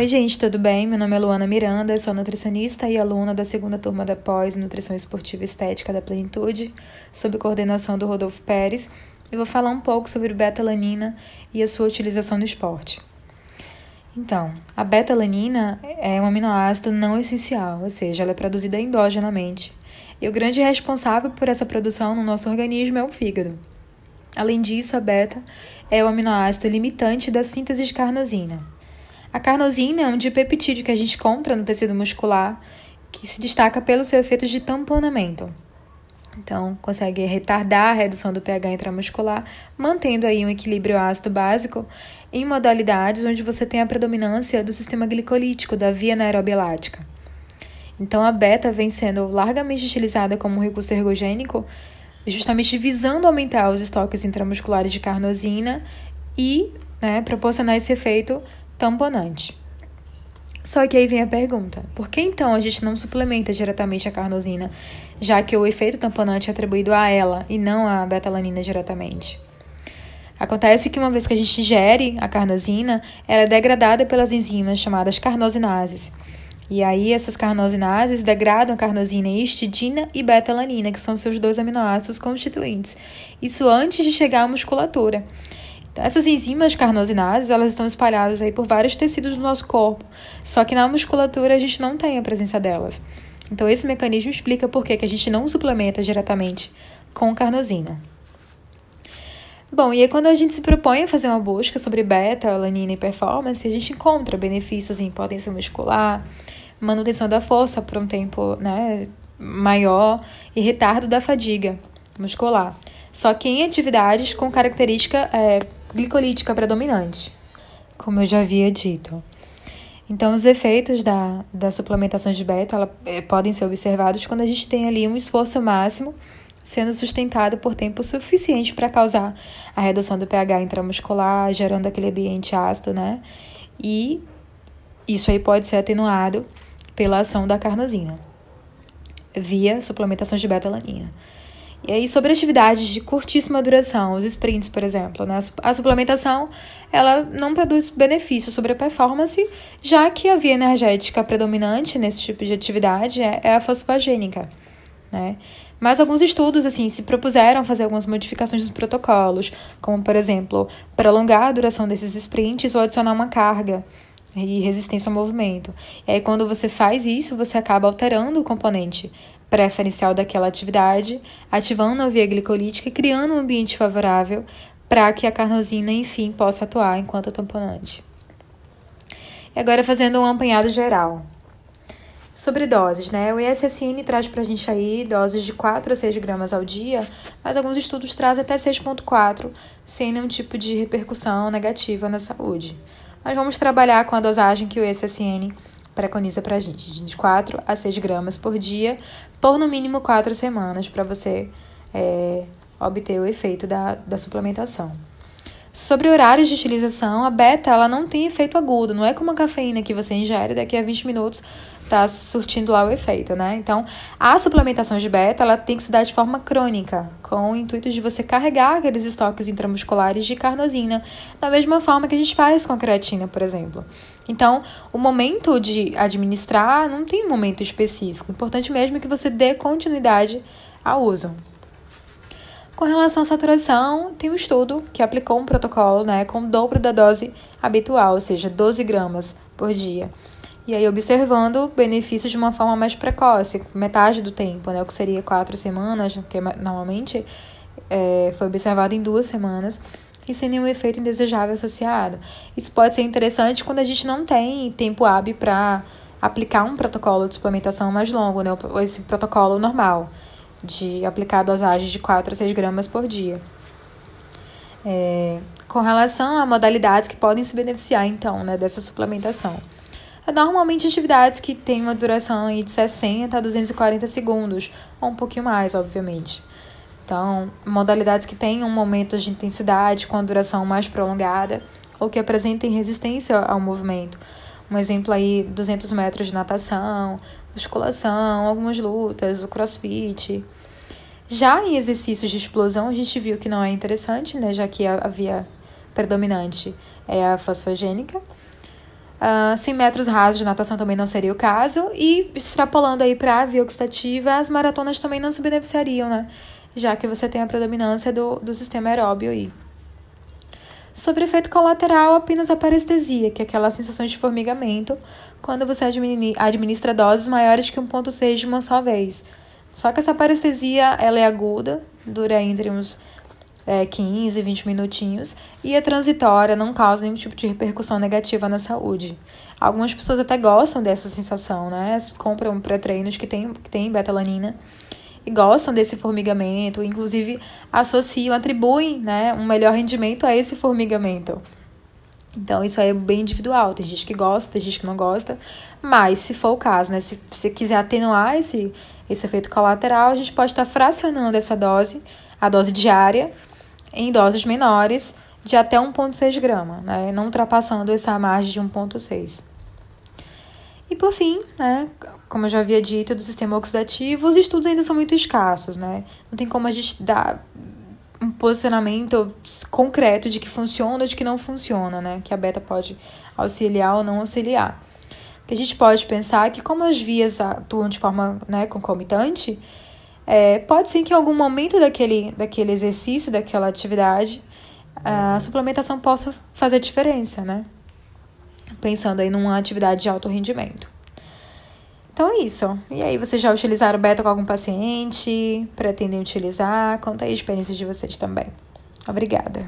Oi, gente, tudo bem? Meu nome é Luana Miranda, sou nutricionista e aluna da segunda turma da pós Nutrição Esportiva e Estética da Plenitude, sob coordenação do Rodolfo Pérez, e vou falar um pouco sobre beta-alanina e a sua utilização no esporte. Então, a beta-alanina é um aminoácido não essencial, ou seja, ela é produzida endogenamente, e o grande responsável por essa produção no nosso organismo é o fígado. Além disso, a beta é o aminoácido limitante da síntese de carnosina. A carnosina é um dipeptídeo que a gente encontra no tecido muscular, que se destaca pelo seu efeito de tamponamento. Então, consegue retardar a redução do pH intramuscular, mantendo aí um equilíbrio ácido básico em modalidades onde você tem a predominância do sistema glicolítico, da via anaeróbia lática. Então, a beta vem sendo largamente utilizada como recurso ergogênico, justamente visando aumentar os estoques intramusculares de carnosina e né, proporcionar esse efeito tamponante. Só que aí vem a pergunta: por que então a gente não suplementa diretamente a carnosina, já que o efeito tamponante é atribuído a ela e não à betalanina diretamente? Acontece que uma vez que a gente ingere a carnosina, ela é degradada pelas enzimas chamadas carnosinases. E aí essas carnosinases degradam a carnosina histidina e betalanina, que são seus dois aminoácidos constituintes. Isso antes de chegar à musculatura. Então, essas enzimas carnosinases, elas estão espalhadas aí por vários tecidos do nosso corpo, só que na musculatura a gente não tem a presença delas. Então, esse mecanismo explica por que, que a gente não suplementa diretamente com carnosina. Bom, e aí quando a gente se propõe a fazer uma busca sobre beta, alanina e performance, a gente encontra benefícios em potência muscular, manutenção da força por um tempo né, maior e retardo da fadiga muscular. Só que em atividades com característica é, glicolítica predominante, como eu já havia dito. Então, os efeitos da, da suplementação de beta ela, é, podem ser observados quando a gente tem ali um esforço máximo sendo sustentado por tempo suficiente para causar a redução do pH intramuscular, gerando aquele ambiente ácido, né? E isso aí pode ser atenuado pela ação da carnosina, via suplementação de beta-alanina. E aí, sobre atividades de curtíssima duração, os sprints, por exemplo, né? a suplementação ela não produz benefício sobre a performance, já que a via energética predominante nesse tipo de atividade é, é a fosfagênica. Né? Mas alguns estudos assim se propuseram fazer algumas modificações nos protocolos, como, por exemplo, prolongar a duração desses sprints ou adicionar uma carga e resistência ao movimento. E aí, quando você faz isso, você acaba alterando o componente preferencial daquela atividade, ativando a via glicolítica e criando um ambiente favorável para que a carnosina, enfim, possa atuar enquanto tamponante. E agora fazendo um apanhado geral. Sobre doses, né? O ISSN traz para a gente aí doses de 4 a 6 gramas ao dia, mas alguns estudos trazem até 6,4, sem nenhum tipo de repercussão negativa na saúde. Mas vamos trabalhar com a dosagem que o ISSN preconiza para a gente, de 4 a 6 gramas por dia, por no mínimo 4 semanas, para você é, obter o efeito da, da suplementação. Sobre horários de utilização, a beta ela não tem efeito agudo, não é como a cafeína que você ingere daqui a 20 minutos está surtindo lá o efeito, né? Então, a suplementação de beta ela tem que se dar de forma crônica, com o intuito de você carregar aqueles estoques intramusculares de carnosina, da mesma forma que a gente faz com a creatina, por exemplo. Então, o momento de administrar não tem um momento específico. O importante mesmo é que você dê continuidade ao uso. Com relação à saturação, tem um estudo que aplicou um protocolo né, com o dobro da dose habitual, ou seja, 12 gramas por dia. E aí, observando benefícios de uma forma mais precoce, metade do tempo, né, o que seria quatro semanas, que normalmente é, foi observado em duas semanas e sem nenhum efeito indesejável associado. Isso pode ser interessante quando a gente não tem tempo hábil para aplicar um protocolo de suplementação mais longo, né? Esse protocolo normal, de aplicar dosagens de 4 a 6 gramas por dia. É, com relação a modalidades que podem se beneficiar, então, né, dessa suplementação. É normalmente atividades que têm uma duração de 60 a 240 segundos, ou um pouquinho mais, obviamente. Então, modalidades que tenham momentos de intensidade com a duração mais prolongada ou que apresentem resistência ao movimento. Um exemplo aí, 200 metros de natação, musculação, algumas lutas, o crossfit. Já em exercícios de explosão, a gente viu que não é interessante, né, já que a via predominante é a fosfogênica. Uh, 100 metros rasos de natação também não seria o caso. E extrapolando aí para a via oxidativa, as maratonas também não se beneficiariam, né? Já que você tem a predominância do, do sistema aeróbio aí. Sobre efeito colateral, apenas a parestesia, que é aquela sensação de formigamento, quando você administra doses maiores que 1,6 de uma só vez. Só que essa parestesia ela é aguda, dura entre uns é, 15, 20 minutinhos e é transitória, não causa nenhum tipo de repercussão negativa na saúde. Algumas pessoas até gostam dessa sensação, né? Compram pré-treinos que tem, que tem betalanina gostam desse formigamento, inclusive associam, atribuem né, um melhor rendimento a esse formigamento. Então, isso aí é bem individual. Tem gente que gosta, tem gente que não gosta. Mas, se for o caso, né? Se você quiser atenuar esse, esse efeito colateral, a gente pode estar fracionando essa dose, a dose diária, em doses menores de até 1,6 grama, né? não ultrapassando essa margem de 1,6. E por fim, né, como eu já havia dito, do sistema oxidativo, os estudos ainda são muito escassos, né? Não tem como a gente dar um posicionamento concreto de que funciona ou de que não funciona, né? Que a beta pode auxiliar ou não auxiliar. Que a gente pode pensar é que como as vias atuam de forma né, concomitante, é, pode ser que em algum momento daquele, daquele exercício, daquela atividade, a suplementação possa fazer diferença, né? Pensando aí numa atividade de alto rendimento. Então é isso. E aí, vocês já utilizaram beta com algum paciente? Pretendem utilizar? Conta aí a experiência de vocês também. Obrigada.